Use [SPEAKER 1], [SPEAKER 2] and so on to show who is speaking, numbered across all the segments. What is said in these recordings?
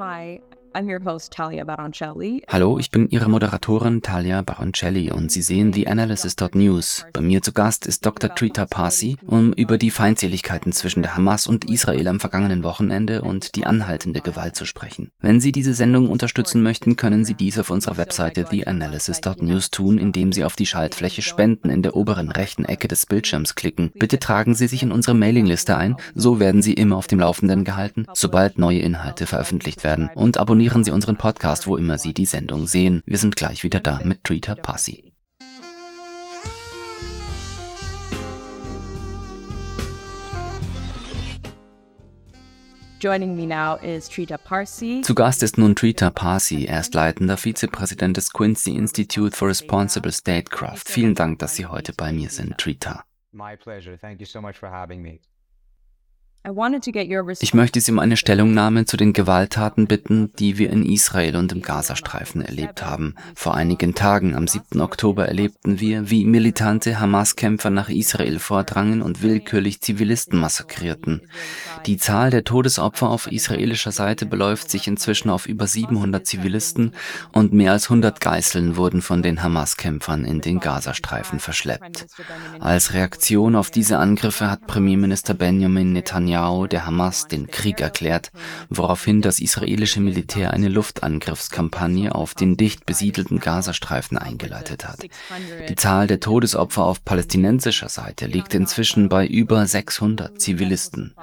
[SPEAKER 1] Hi. I'm your host, Talia Baroncelli.
[SPEAKER 2] Hallo, ich bin Ihre Moderatorin Talia Baroncelli und Sie sehen The Analysis.news. Bei mir zu Gast ist Dr. Trita Parsi, um über die Feindseligkeiten zwischen der Hamas und Israel am vergangenen Wochenende und die anhaltende Gewalt zu sprechen. Wenn Sie diese Sendung unterstützen möchten, können Sie dies auf unserer Webseite TheAnalysis.news tun, indem Sie auf die Schaltfläche Spenden in der oberen rechten Ecke des Bildschirms klicken. Bitte tragen Sie sich in unsere Mailingliste ein, so werden Sie immer auf dem Laufenden gehalten, sobald neue Inhalte veröffentlicht werden. Und abonnieren Abonnieren Sie unseren Podcast, wo immer Sie die Sendung sehen. Wir sind gleich wieder da mit Treater Passy.
[SPEAKER 1] Joining me now is Trita Parsi.
[SPEAKER 2] Zu Gast ist nun Trita Parsi. Er ist leitender Vizepräsident des Quincy Institute for Responsible Statecraft. Vielen Dank, dass Sie heute bei mir sind, Trita.
[SPEAKER 3] My pleasure. Thank you so much for having me.
[SPEAKER 2] Ich möchte Sie um eine Stellungnahme zu den Gewalttaten bitten, die wir in Israel und im Gazastreifen erlebt haben. Vor einigen Tagen, am 7. Oktober, erlebten wir, wie militante Hamas-Kämpfer nach Israel vordrangen und willkürlich Zivilisten massakrierten. Die Zahl der Todesopfer auf israelischer Seite beläuft sich inzwischen auf über 700 Zivilisten und mehr als 100 Geiseln wurden von den Hamas-Kämpfern in den Gazastreifen verschleppt. Als Reaktion auf diese Angriffe hat Premierminister Benjamin Netanyahu Netanyahu der Hamas den Krieg erklärt, woraufhin das israelische Militär eine Luftangriffskampagne auf den dicht besiedelten Gazastreifen eingeleitet hat. Die Zahl der Todesopfer auf palästinensischer Seite liegt inzwischen bei über 600 Zivilisten.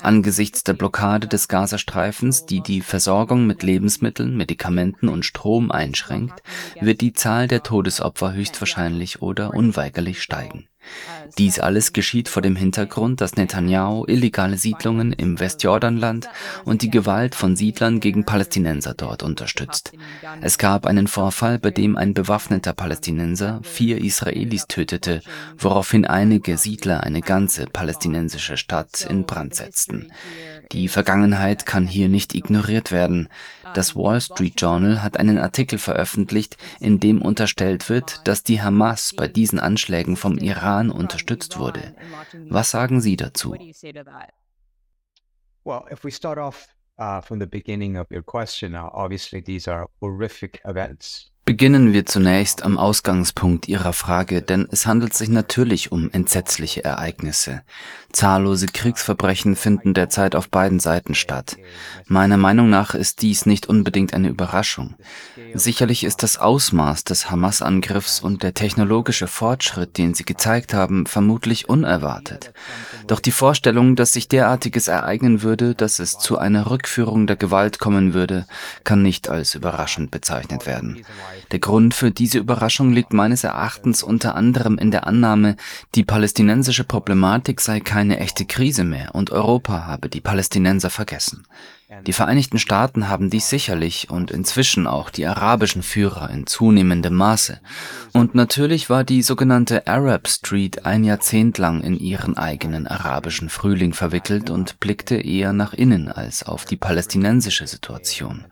[SPEAKER 2] Angesichts der Blockade des Gazastreifens, die die Versorgung mit Lebensmitteln, Medikamenten und Strom einschränkt, wird die Zahl der Todesopfer höchstwahrscheinlich oder unweigerlich steigen. Dies alles geschieht vor dem Hintergrund, dass Netanyahu illegale Siedlungen im Westjordanland und die Gewalt von Siedlern gegen Palästinenser dort unterstützt. Es gab einen Vorfall, bei dem ein bewaffneter Palästinenser vier Israelis tötete, woraufhin einige Siedler eine ganze palästinensische Stadt in Brand setzten. Die Vergangenheit kann hier nicht ignoriert werden. Das Wall Street Journal hat einen Artikel veröffentlicht, in dem unterstellt wird, dass die Hamas bei diesen Anschlägen vom Iran unterstützt wurde. Was sagen Sie dazu?
[SPEAKER 3] Well, if we start off uh, from the beginning of your question, uh, obviously these are horrific events.
[SPEAKER 2] Beginnen wir zunächst am Ausgangspunkt Ihrer Frage, denn es handelt sich natürlich um entsetzliche Ereignisse. Zahllose Kriegsverbrechen finden derzeit auf beiden Seiten statt. Meiner Meinung nach ist dies nicht unbedingt eine Überraschung. Sicherlich ist das Ausmaß des Hamas-Angriffs und der technologische Fortschritt, den sie gezeigt haben, vermutlich unerwartet. Doch die Vorstellung, dass sich derartiges ereignen würde, dass es zu einer Rückführung der Gewalt kommen würde, kann nicht als überraschend bezeichnet werden. Der Grund für diese Überraschung liegt meines Erachtens unter anderem in der Annahme, die palästinensische Problematik sei keine echte Krise mehr und Europa habe die Palästinenser vergessen. Die Vereinigten Staaten haben dies sicherlich und inzwischen auch die arabischen Führer in zunehmendem Maße. Und natürlich war die sogenannte Arab Street ein Jahrzehnt lang in ihren eigenen arabischen Frühling verwickelt und blickte eher nach innen als auf die palästinensische Situation.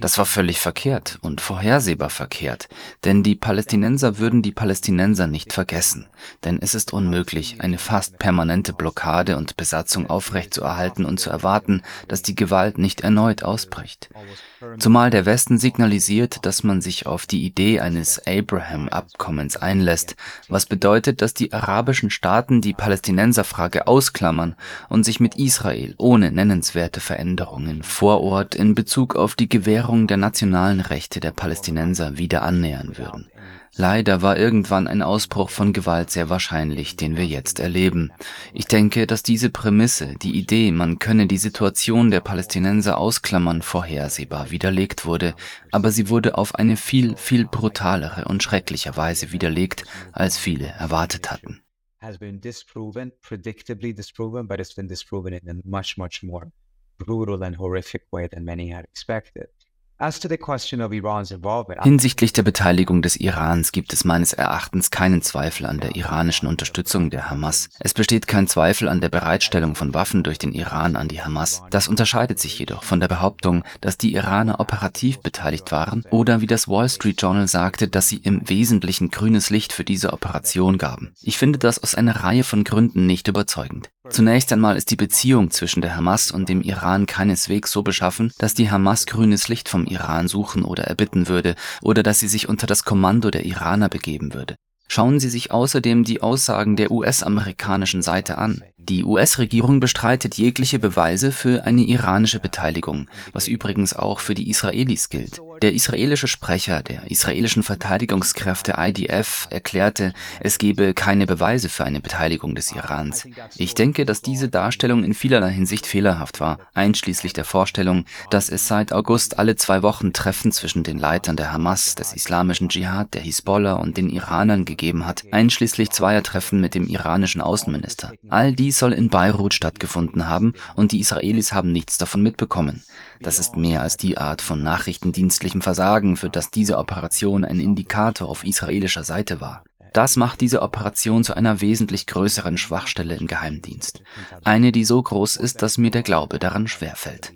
[SPEAKER 2] Das war völlig verkehrt und vorhersehbar verkehrt, denn die Palästinenser würden die Palästinenser nicht vergessen, denn es ist unmöglich, eine fast permanente Blockade und Besatzung aufrechtzuerhalten und zu erwarten, dass die Gewalt nicht erneut ausbricht. Zumal der Westen signalisiert, dass man sich auf die Idee eines Abraham-Abkommens einlässt, was bedeutet, dass die arabischen Staaten die Palästinenserfrage ausklammern und sich mit Israel ohne nennenswerte Veränderungen vor Ort in Bezug auf die Gewährung der nationalen Rechte der Palästinenser wieder annähern würden. Leider war irgendwann ein Ausbruch von Gewalt sehr wahrscheinlich, den wir jetzt erleben. Ich denke, dass diese Prämisse, die Idee, man könne die Situation der Palästinenser ausklammern, vorhersehbar widerlegt wurde, aber sie wurde auf eine viel, viel brutalere und schreckliche Weise widerlegt, als viele erwartet hatten.
[SPEAKER 3] Has been disproven, predictably disproven, but it's been disproven in a much, much more brutal and horrific way than many had expected.
[SPEAKER 2] Hinsichtlich der Beteiligung des Irans gibt es meines Erachtens keinen Zweifel an der iranischen Unterstützung der Hamas. Es besteht kein Zweifel an der Bereitstellung von Waffen durch den Iran an die Hamas. Das unterscheidet sich jedoch von der Behauptung, dass die Iraner operativ beteiligt waren oder wie das Wall Street Journal sagte, dass sie im Wesentlichen grünes Licht für diese Operation gaben. Ich finde das aus einer Reihe von Gründen nicht überzeugend. Zunächst einmal ist die Beziehung zwischen der Hamas und dem Iran keineswegs so beschaffen, dass die Hamas grünes Licht vom Iran suchen oder erbitten würde oder dass sie sich unter das Kommando der Iraner begeben würde. Schauen Sie sich außerdem die Aussagen der US-amerikanischen Seite an. Die US-Regierung bestreitet jegliche Beweise für eine iranische Beteiligung, was übrigens auch für die Israelis gilt. Der israelische Sprecher der israelischen Verteidigungskräfte IDF erklärte, es gebe keine Beweise für eine Beteiligung des Irans. Ich denke, dass diese Darstellung in vielerlei Hinsicht fehlerhaft war, einschließlich der Vorstellung, dass es seit August alle zwei Wochen Treffen zwischen den Leitern der Hamas, des islamischen Dschihad, der Hisbollah und den Iranern gegeben hat, einschließlich zweier Treffen mit dem iranischen Außenminister. All dies soll in Beirut stattgefunden haben und die Israelis haben nichts davon mitbekommen. Das ist mehr als die Art von nachrichtendienstlichem Versagen, für das diese Operation ein Indikator auf israelischer Seite war. Das macht diese Operation zu einer wesentlich größeren Schwachstelle im Geheimdienst. Eine, die so groß ist, dass mir der Glaube daran schwerfällt.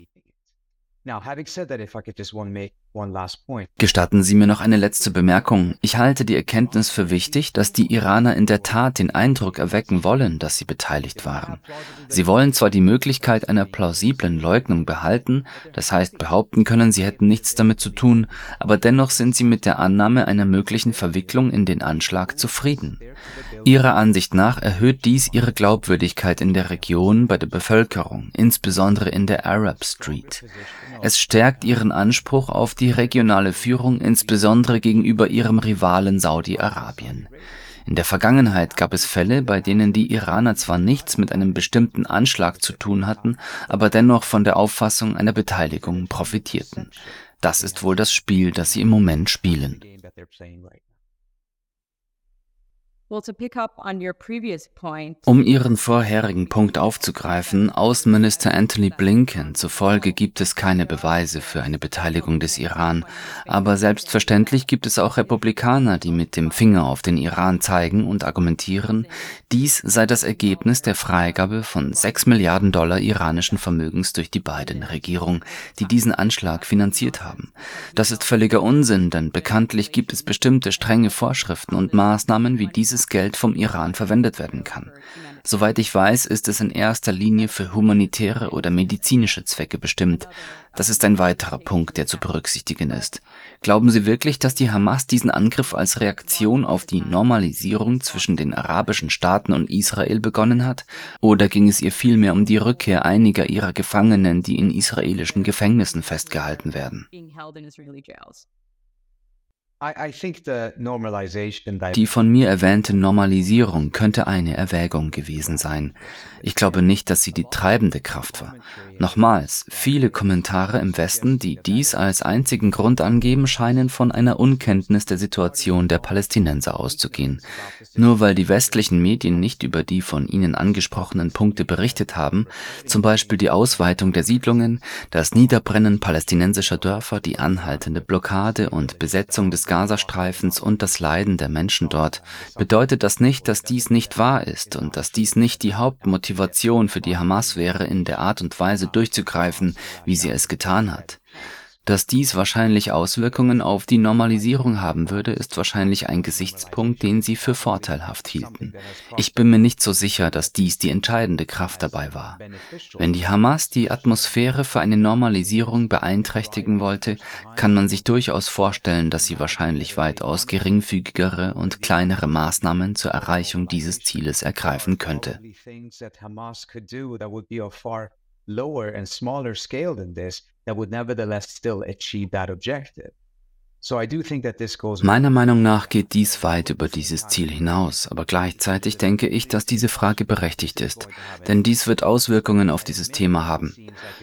[SPEAKER 2] Gestatten Sie mir noch eine letzte Bemerkung. Ich halte die Erkenntnis für wichtig, dass die Iraner in der Tat den Eindruck erwecken wollen, dass sie beteiligt waren. Sie wollen zwar die Möglichkeit einer plausiblen Leugnung behalten, das heißt behaupten können, sie hätten nichts damit zu tun, aber dennoch sind sie mit der Annahme einer möglichen Verwicklung in den Anschlag zufrieden. Ihrer Ansicht nach erhöht dies ihre Glaubwürdigkeit in der Region bei der Bevölkerung, insbesondere in der Arab Street. Es stärkt ihren Anspruch auf die regionale Führung, insbesondere gegenüber ihrem Rivalen Saudi-Arabien. In der Vergangenheit gab es Fälle, bei denen die Iraner zwar nichts mit einem bestimmten Anschlag zu tun hatten, aber dennoch von der Auffassung einer Beteiligung profitierten. Das ist wohl das Spiel, das sie im Moment spielen. Um Ihren vorherigen Punkt aufzugreifen, Außenminister Anthony Blinken zufolge gibt es keine Beweise für eine Beteiligung des Iran, aber selbstverständlich gibt es auch Republikaner, die mit dem Finger auf den Iran zeigen und argumentieren, dies sei das Ergebnis der Freigabe von 6 Milliarden Dollar iranischen Vermögens durch die beiden Regierung, die diesen Anschlag finanziert haben. Das ist völliger Unsinn, denn bekanntlich gibt es bestimmte strenge Vorschriften und Maßnahmen, wie dieses dieses Geld vom Iran verwendet werden kann. Soweit ich weiß, ist es in erster Linie für humanitäre oder medizinische Zwecke bestimmt. Das ist ein weiterer Punkt, der zu berücksichtigen ist. Glauben Sie wirklich, dass die Hamas diesen Angriff als Reaktion auf die Normalisierung zwischen den arabischen Staaten und Israel begonnen hat? Oder ging es ihr vielmehr um die Rückkehr einiger ihrer Gefangenen, die in israelischen Gefängnissen festgehalten werden? Die von mir erwähnte Normalisierung könnte eine Erwägung gewesen sein. Ich glaube nicht, dass sie die treibende Kraft war. Nochmals, viele Kommentare im Westen, die dies als einzigen Grund angeben, scheinen von einer Unkenntnis der Situation der Palästinenser auszugehen. Nur weil die westlichen Medien nicht über die von Ihnen angesprochenen Punkte berichtet haben, zum Beispiel die Ausweitung der Siedlungen, das Niederbrennen palästinensischer Dörfer, die anhaltende Blockade und Besetzung des Gazastreifens und das Leiden der Menschen dort, bedeutet das nicht, dass dies nicht wahr ist und dass dies nicht die Hauptmotivation für die Hamas wäre, in der Art und Weise durchzugreifen, wie sie es getan hat. Dass dies wahrscheinlich Auswirkungen auf die Normalisierung haben würde, ist wahrscheinlich ein Gesichtspunkt, den sie für vorteilhaft hielten. Ich bin mir nicht so sicher, dass dies die entscheidende Kraft dabei war. Wenn die Hamas die Atmosphäre für eine Normalisierung beeinträchtigen wollte, kann man sich durchaus vorstellen, dass sie wahrscheinlich weitaus geringfügigere und kleinere Maßnahmen zur Erreichung dieses Zieles ergreifen könnte
[SPEAKER 3] lower and smaller scale than this that would nevertheless still achieve that objective.
[SPEAKER 2] Meiner Meinung nach geht dies weit über dieses Ziel hinaus, aber gleichzeitig denke ich, dass diese Frage berechtigt ist, denn dies wird Auswirkungen auf dieses Thema haben.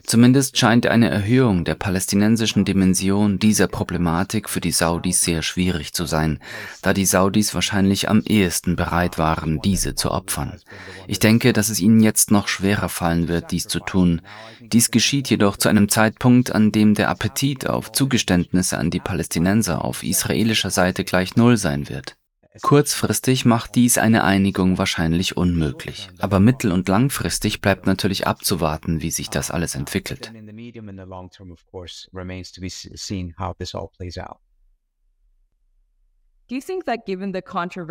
[SPEAKER 2] Zumindest scheint eine Erhöhung der palästinensischen Dimension dieser Problematik für die Saudis sehr schwierig zu sein, da die Saudis wahrscheinlich am ehesten bereit waren, diese zu opfern. Ich denke, dass es ihnen jetzt noch schwerer fallen wird, dies zu tun. Dies geschieht jedoch zu einem Zeitpunkt, an dem der Appetit auf Zugeständnisse an die Palästinenser Palästinenser auf israelischer Seite gleich Null sein wird. Kurzfristig macht dies eine Einigung wahrscheinlich unmöglich, aber mittel- und langfristig bleibt natürlich abzuwarten, wie sich das alles entwickelt.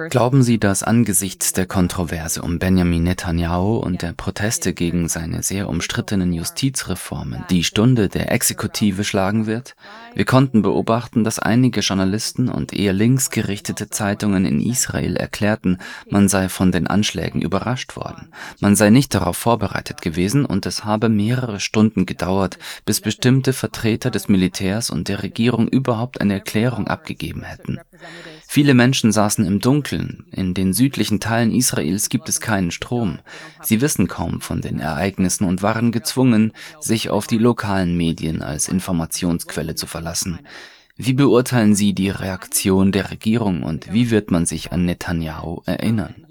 [SPEAKER 2] Glauben Sie, dass angesichts der Kontroverse um Benjamin Netanyahu und der Proteste gegen seine sehr umstrittenen Justizreformen die Stunde der Exekutive schlagen wird? Wir konnten beobachten, dass einige Journalisten und eher linksgerichtete Zeitungen in Israel erklärten, man sei von den Anschlägen überrascht worden. Man sei nicht darauf vorbereitet gewesen und es habe mehrere Stunden gedauert, bis bestimmte Vertreter des Militärs und der Regierung überhaupt eine Erklärung abgegeben hätten. Viele Menschen saßen im Dunkeln. In den südlichen Teilen Israels gibt es keinen Strom. Sie wissen kaum von den Ereignissen und waren gezwungen, sich auf die lokalen Medien als Informationsquelle zu verlassen. Wie beurteilen Sie die Reaktion der Regierung und wie wird man sich an Netanyahu erinnern?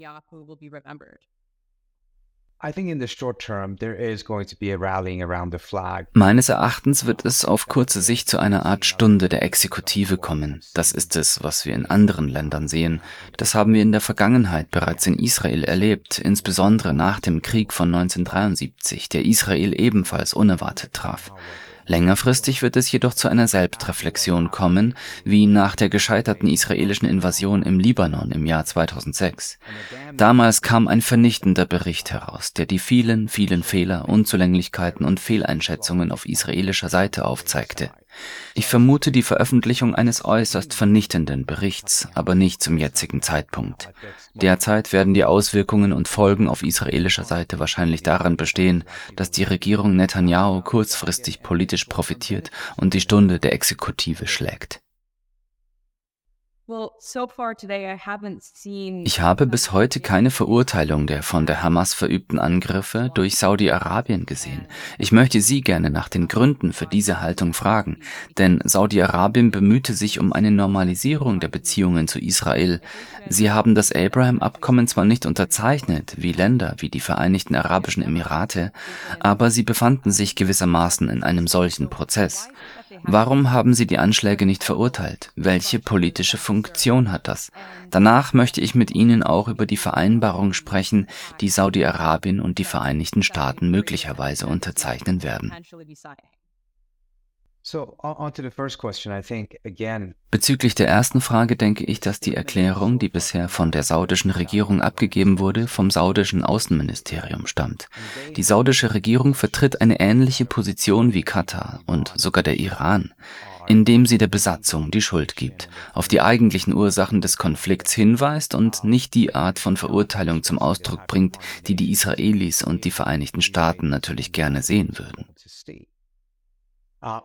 [SPEAKER 2] Meines Erachtens wird es auf kurze Sicht zu einer Art Stunde der Exekutive kommen. Das ist es, was wir in anderen Ländern sehen. Das haben wir in der Vergangenheit bereits in Israel erlebt, insbesondere nach dem Krieg von 1973, der Israel ebenfalls unerwartet traf. Längerfristig wird es jedoch zu einer Selbstreflexion kommen, wie nach der gescheiterten israelischen Invasion im Libanon im Jahr 2006. Damals kam ein vernichtender Bericht heraus, der die vielen, vielen Fehler, Unzulänglichkeiten und Fehleinschätzungen auf israelischer Seite aufzeigte. Ich vermute die Veröffentlichung eines äußerst vernichtenden Berichts, aber nicht zum jetzigen Zeitpunkt. Derzeit werden die Auswirkungen und Folgen auf israelischer Seite wahrscheinlich daran bestehen, dass die Regierung Netanyahu kurzfristig politisch profitiert und die Stunde der Exekutive schlägt. Ich habe bis heute keine Verurteilung der von der Hamas verübten Angriffe durch Saudi-Arabien gesehen. Ich möchte Sie gerne nach den Gründen für diese Haltung fragen, denn Saudi-Arabien bemühte sich um eine Normalisierung der Beziehungen zu Israel. Sie haben das Abraham-Abkommen zwar nicht unterzeichnet, wie Länder wie die Vereinigten Arabischen Emirate, aber sie befanden sich gewissermaßen in einem solchen Prozess. Warum haben Sie die Anschläge nicht verurteilt? Welche politische Funktion hat das? Danach möchte ich mit Ihnen auch über die Vereinbarung sprechen, die Saudi-Arabien und die Vereinigten Staaten möglicherweise unterzeichnen werden. Bezüglich der ersten Frage denke ich, dass die Erklärung, die bisher von der saudischen Regierung abgegeben wurde, vom saudischen Außenministerium stammt. Die saudische Regierung vertritt eine ähnliche Position wie Katar und sogar der Iran, indem sie der Besatzung die Schuld gibt, auf die eigentlichen Ursachen des Konflikts hinweist und nicht die Art von Verurteilung zum Ausdruck bringt, die die Israelis und die Vereinigten Staaten natürlich gerne sehen würden. Uh,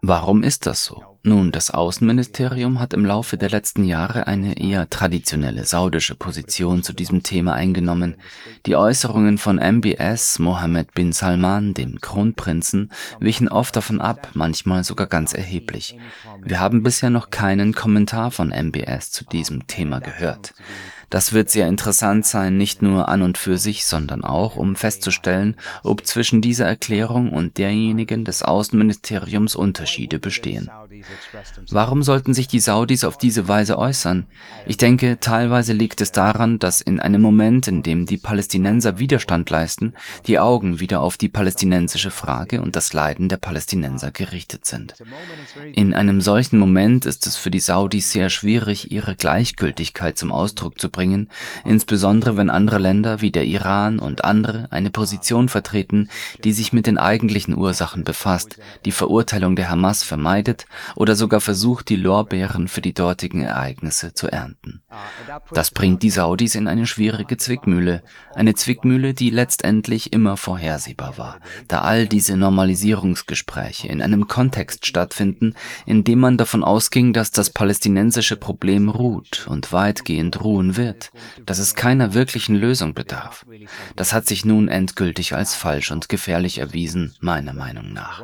[SPEAKER 2] Warum ist das so? Nun, das Außenministerium hat im Laufe der letzten Jahre eine eher traditionelle saudische Position zu diesem Thema eingenommen. Die Äußerungen von MBS Mohammed bin Salman, dem Kronprinzen, wichen oft davon ab, manchmal sogar ganz erheblich. Wir haben bisher noch keinen Kommentar von MBS zu diesem Thema gehört. Das wird sehr interessant sein, nicht nur an und für sich, sondern auch, um festzustellen, ob zwischen dieser Erklärung und derjenigen des Außenministeriums Unterschiede bestehen. Warum sollten sich die Saudis auf diese Weise äußern? Ich denke, teilweise liegt es daran, dass in einem Moment, in dem die Palästinenser Widerstand leisten, die Augen wieder auf die palästinensische Frage und das Leiden der Palästinenser gerichtet sind. In einem solchen Moment ist es für die Saudis sehr schwierig, ihre Gleichgültigkeit zum Ausdruck zu bringen bringen, insbesondere wenn andere Länder wie der Iran und andere eine Position vertreten, die sich mit den eigentlichen Ursachen befasst, die Verurteilung der Hamas vermeidet oder sogar versucht, die Lorbeeren für die dortigen Ereignisse zu ernten. Das bringt die Saudis in eine schwierige Zwickmühle, eine Zwickmühle, die letztendlich immer vorhersehbar war, da all diese Normalisierungsgespräche in einem Kontext stattfinden, in dem man davon ausging, dass das palästinensische Problem ruht und weitgehend ruhen wird wird, dass es keiner wirklichen Lösung bedarf. Das hat sich nun endgültig als falsch und gefährlich erwiesen, meiner Meinung nach.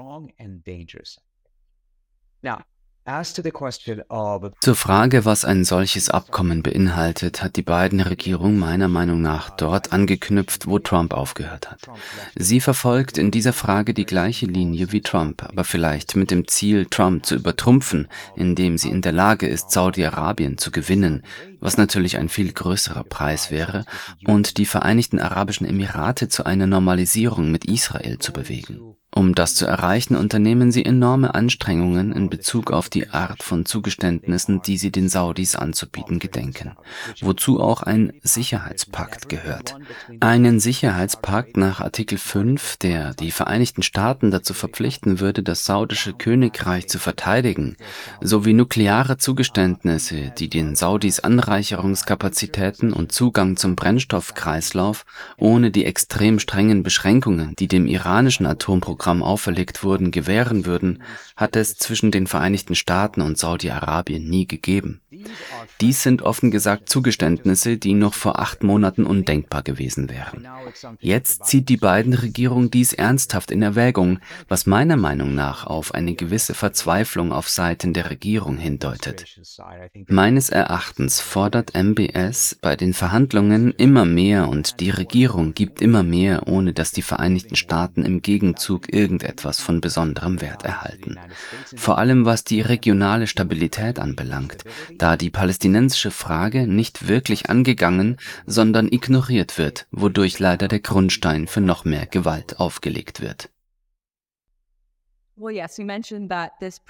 [SPEAKER 2] Zur Frage, was ein solches Abkommen beinhaltet, hat die beiden Regierung meiner Meinung nach dort angeknüpft, wo Trump aufgehört hat. Sie verfolgt in dieser Frage die gleiche Linie wie Trump, aber vielleicht mit dem Ziel, Trump zu übertrumpfen, indem sie in der Lage ist, Saudi-Arabien zu gewinnen, was natürlich ein viel größerer Preis wäre, und die Vereinigten Arabischen Emirate zu einer Normalisierung mit Israel zu bewegen. Um das zu erreichen, unternehmen sie enorme Anstrengungen in Bezug auf die Art von Zugeständnissen, die sie den Saudis anzubieten gedenken, wozu auch ein Sicherheitspakt gehört. Einen Sicherheitspakt nach Artikel 5, der die Vereinigten Staaten dazu verpflichten würde, das saudische Königreich zu verteidigen, sowie nukleare Zugeständnisse, die den Saudis Anreicherungskapazitäten und Zugang zum Brennstoffkreislauf ohne die extrem strengen Beschränkungen, die dem iranischen Atomprogramm Programm auferlegt wurden, gewähren würden, hat es zwischen den Vereinigten Staaten und Saudi-Arabien nie gegeben. Dies sind offen gesagt Zugeständnisse, die noch vor acht Monaten undenkbar gewesen wären. Jetzt zieht die beiden Regierung dies ernsthaft in Erwägung, was meiner Meinung nach auf eine gewisse Verzweiflung auf Seiten der Regierung hindeutet. Meines Erachtens fordert MBS bei den Verhandlungen immer mehr und die Regierung gibt immer mehr, ohne dass die Vereinigten Staaten im Gegenzug irgendetwas von besonderem Wert erhalten. Vor allem was die regionale Stabilität anbelangt, da die palästinensische Frage nicht wirklich angegangen, sondern ignoriert wird, wodurch leider der Grundstein für noch mehr Gewalt aufgelegt wird.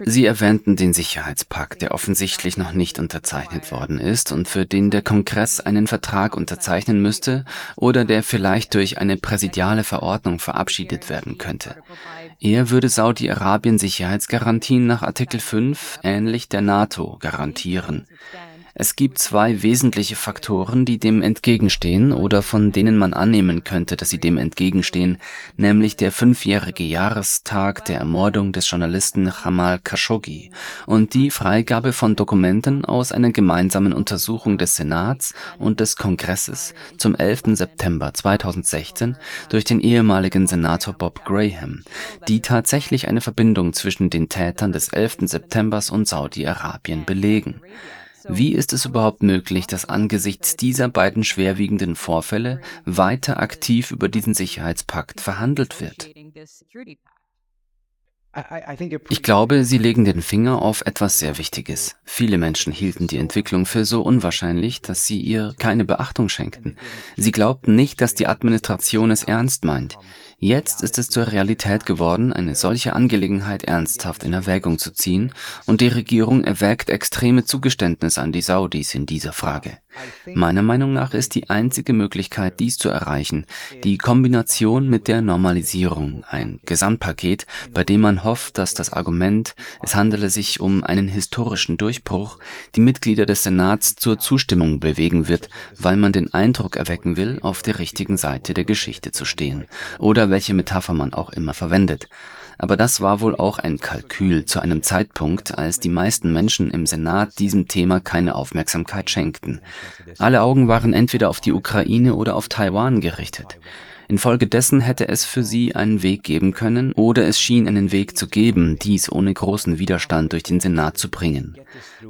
[SPEAKER 2] Sie erwähnten den Sicherheitspakt, der offensichtlich noch nicht unterzeichnet worden ist und für den der Kongress einen Vertrag unterzeichnen müsste oder der vielleicht durch eine präsidiale Verordnung verabschiedet werden könnte. Er würde Saudi-Arabien Sicherheitsgarantien nach Artikel 5 ähnlich der NATO garantieren. Es gibt zwei wesentliche Faktoren, die dem entgegenstehen oder von denen man annehmen könnte, dass sie dem entgegenstehen, nämlich der fünfjährige Jahrestag der Ermordung des Journalisten Jamal Khashoggi und die Freigabe von Dokumenten aus einer gemeinsamen Untersuchung des Senats und des Kongresses zum 11. September 2016 durch den ehemaligen Senator Bob Graham, die tatsächlich eine Verbindung zwischen den Tätern des 11. Septembers und Saudi-Arabien belegen. Wie ist es überhaupt möglich, dass angesichts dieser beiden schwerwiegenden Vorfälle weiter aktiv über diesen Sicherheitspakt verhandelt wird? Ich glaube, Sie legen den Finger auf etwas sehr Wichtiges. Viele Menschen hielten die Entwicklung für so unwahrscheinlich, dass sie ihr keine Beachtung schenkten. Sie glaubten nicht, dass die Administration es ernst meint. Jetzt ist es zur Realität geworden, eine solche Angelegenheit ernsthaft in Erwägung zu ziehen, und die Regierung erwägt extreme Zugeständnisse an die Saudis in dieser Frage. Meiner Meinung nach ist die einzige Möglichkeit, dies zu erreichen, die Kombination mit der Normalisierung, ein Gesamtpaket, bei dem man hofft, dass das Argument, es handele sich um einen historischen Durchbruch, die Mitglieder des Senats zur Zustimmung bewegen wird, weil man den Eindruck erwecken will, auf der richtigen Seite der Geschichte zu stehen, oder welche Metapher man auch immer verwendet. Aber das war wohl auch ein Kalkül zu einem Zeitpunkt, als die meisten Menschen im Senat diesem Thema keine Aufmerksamkeit schenkten. Alle Augen waren entweder auf die Ukraine oder auf Taiwan gerichtet. Infolgedessen hätte es für sie einen Weg geben können, oder es schien einen Weg zu geben, dies ohne großen Widerstand durch den Senat zu bringen.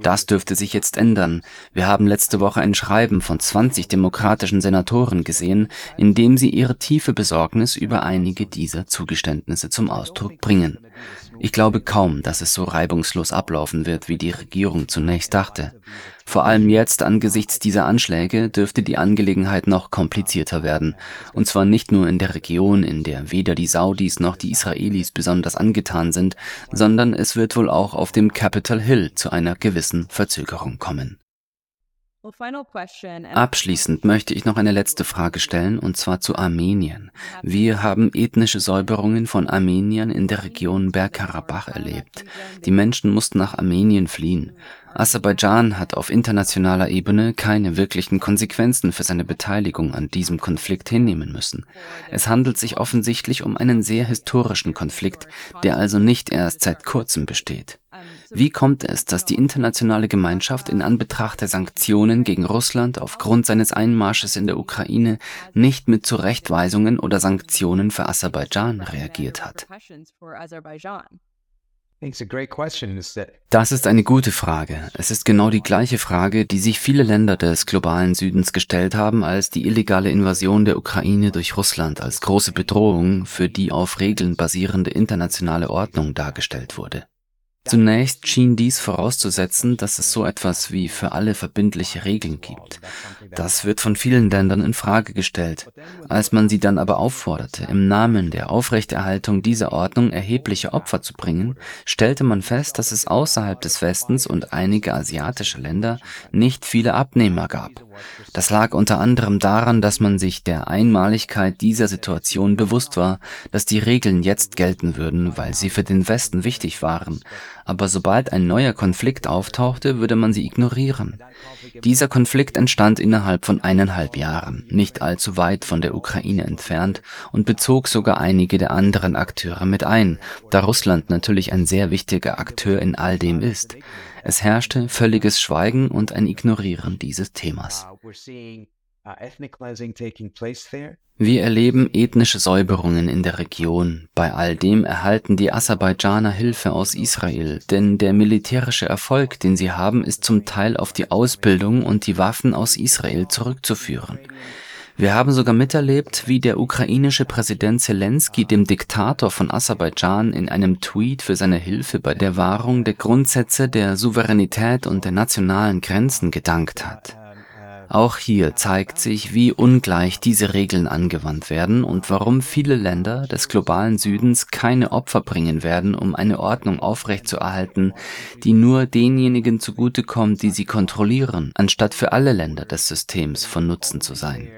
[SPEAKER 2] Das dürfte sich jetzt ändern. Wir haben letzte Woche ein Schreiben von 20 demokratischen Senatoren gesehen, in dem sie ihre tiefe Besorgnis über einige dieser Zugeständnisse zum Ausdruck bringen. Ich glaube kaum, dass es so reibungslos ablaufen wird, wie die Regierung zunächst dachte. Vor allem jetzt angesichts dieser Anschläge dürfte die Angelegenheit noch komplizierter werden. Und zwar nicht nur in der Region, in der weder die Saudis noch die Israelis besonders angetan sind, sondern es wird wohl auch auf dem Capitol Hill zu einer gewissen Verzögerung kommen. Abschließend möchte ich noch eine letzte Frage stellen, und zwar zu Armenien. Wir haben ethnische Säuberungen von Armeniern in der Region Bergkarabach erlebt. Die Menschen mussten nach Armenien fliehen. Aserbaidschan hat auf internationaler Ebene keine wirklichen Konsequenzen für seine Beteiligung an diesem Konflikt hinnehmen müssen. Es handelt sich offensichtlich um einen sehr historischen Konflikt, der also nicht erst seit kurzem besteht. Wie kommt es, dass die internationale Gemeinschaft in Anbetracht der Sanktionen gegen Russland aufgrund seines Einmarsches in der Ukraine nicht mit Zurechtweisungen oder Sanktionen für Aserbaidschan reagiert hat? Das ist eine gute Frage. Es ist genau die gleiche Frage, die sich viele Länder des globalen Südens gestellt haben, als die illegale Invasion der Ukraine durch Russland als große Bedrohung für die auf Regeln basierende internationale Ordnung dargestellt wurde. Zunächst schien dies vorauszusetzen, dass es so etwas wie für alle verbindliche Regeln gibt. Das wird von vielen Ländern in Frage gestellt. Als man sie dann aber aufforderte, im Namen der Aufrechterhaltung dieser Ordnung erhebliche Opfer zu bringen, stellte man fest, dass es außerhalb des Westens und einige asiatische Länder nicht viele Abnehmer gab. Das lag unter anderem daran, dass man sich der Einmaligkeit dieser Situation bewusst war, dass die Regeln jetzt gelten würden, weil sie für den Westen wichtig waren, aber sobald ein neuer Konflikt auftauchte, würde man sie ignorieren. Dieser Konflikt entstand innerhalb von eineinhalb Jahren, nicht allzu weit von der Ukraine entfernt und bezog sogar einige der anderen Akteure mit ein, da Russland natürlich ein sehr wichtiger Akteur in all dem ist. Es herrschte völliges Schweigen und ein Ignorieren dieses Themas. Uh, Wir erleben ethnische Säuberungen in der Region. Bei all dem erhalten die Aserbaidschaner Hilfe aus Israel, denn der militärische Erfolg, den sie haben, ist zum Teil auf die Ausbildung und die Waffen aus Israel zurückzuführen. Wir haben sogar miterlebt, wie der ukrainische Präsident Zelensky dem Diktator von Aserbaidschan in einem Tweet für seine Hilfe bei der Wahrung der Grundsätze der Souveränität und der nationalen Grenzen gedankt hat. Auch hier zeigt sich, wie ungleich diese Regeln angewandt werden und warum viele Länder des globalen Südens keine Opfer bringen werden, um eine Ordnung aufrechtzuerhalten, die nur denjenigen zugutekommt, die sie kontrollieren, anstatt für alle Länder des Systems von Nutzen zu sein.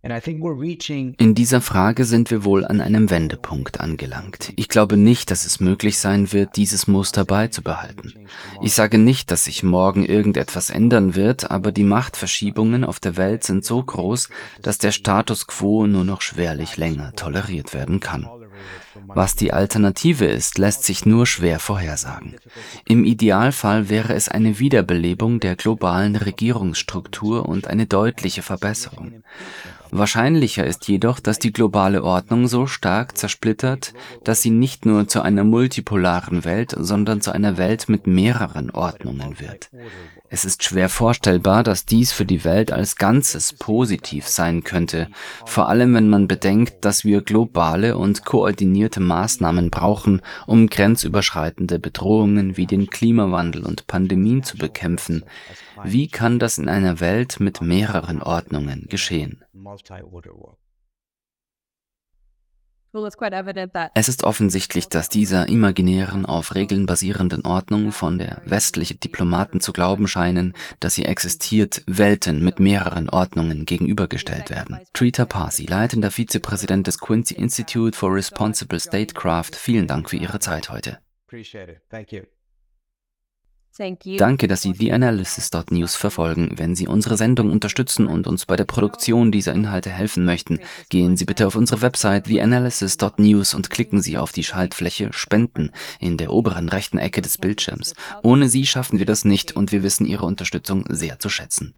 [SPEAKER 2] In dieser Frage sind wir wohl an einem Wendepunkt angelangt. Ich glaube nicht, dass es möglich sein wird, dieses Muster beizubehalten. Ich sage nicht, dass sich morgen irgendetwas ändern wird, aber die Machtverschiebungen auf der Welt sind so groß, dass der Status quo nur noch schwerlich länger toleriert werden kann. Was die Alternative ist, lässt sich nur schwer vorhersagen. Im Idealfall wäre es eine Wiederbelebung der globalen Regierungsstruktur und eine deutliche Verbesserung. Wahrscheinlicher ist jedoch, dass die globale Ordnung so stark zersplittert, dass sie nicht nur zu einer multipolaren Welt, sondern zu einer Welt mit mehreren Ordnungen wird. Es ist schwer vorstellbar, dass dies für die Welt als Ganzes positiv sein könnte, vor allem wenn man bedenkt, dass wir globale und koordinierte Maßnahmen brauchen, um grenzüberschreitende Bedrohungen wie den Klimawandel und Pandemien zu bekämpfen. Wie kann das in einer Welt mit mehreren Ordnungen geschehen? Es ist offensichtlich, dass dieser imaginären, auf Regeln basierenden Ordnung, von der westliche Diplomaten zu glauben scheinen, dass sie existiert, Welten mit mehreren Ordnungen gegenübergestellt werden. Trita Parsi, leitender Vizepräsident des Quincy Institute for Responsible Statecraft, vielen Dank für Ihre Zeit heute. Danke, dass Sie TheAnalysis.news verfolgen. Wenn Sie unsere Sendung unterstützen und uns bei der Produktion dieser Inhalte helfen möchten, gehen Sie bitte auf unsere Website TheAnalysis.news und klicken Sie auf die Schaltfläche Spenden in der oberen rechten Ecke des Bildschirms. Ohne Sie schaffen wir das nicht und wir wissen Ihre Unterstützung sehr zu schätzen.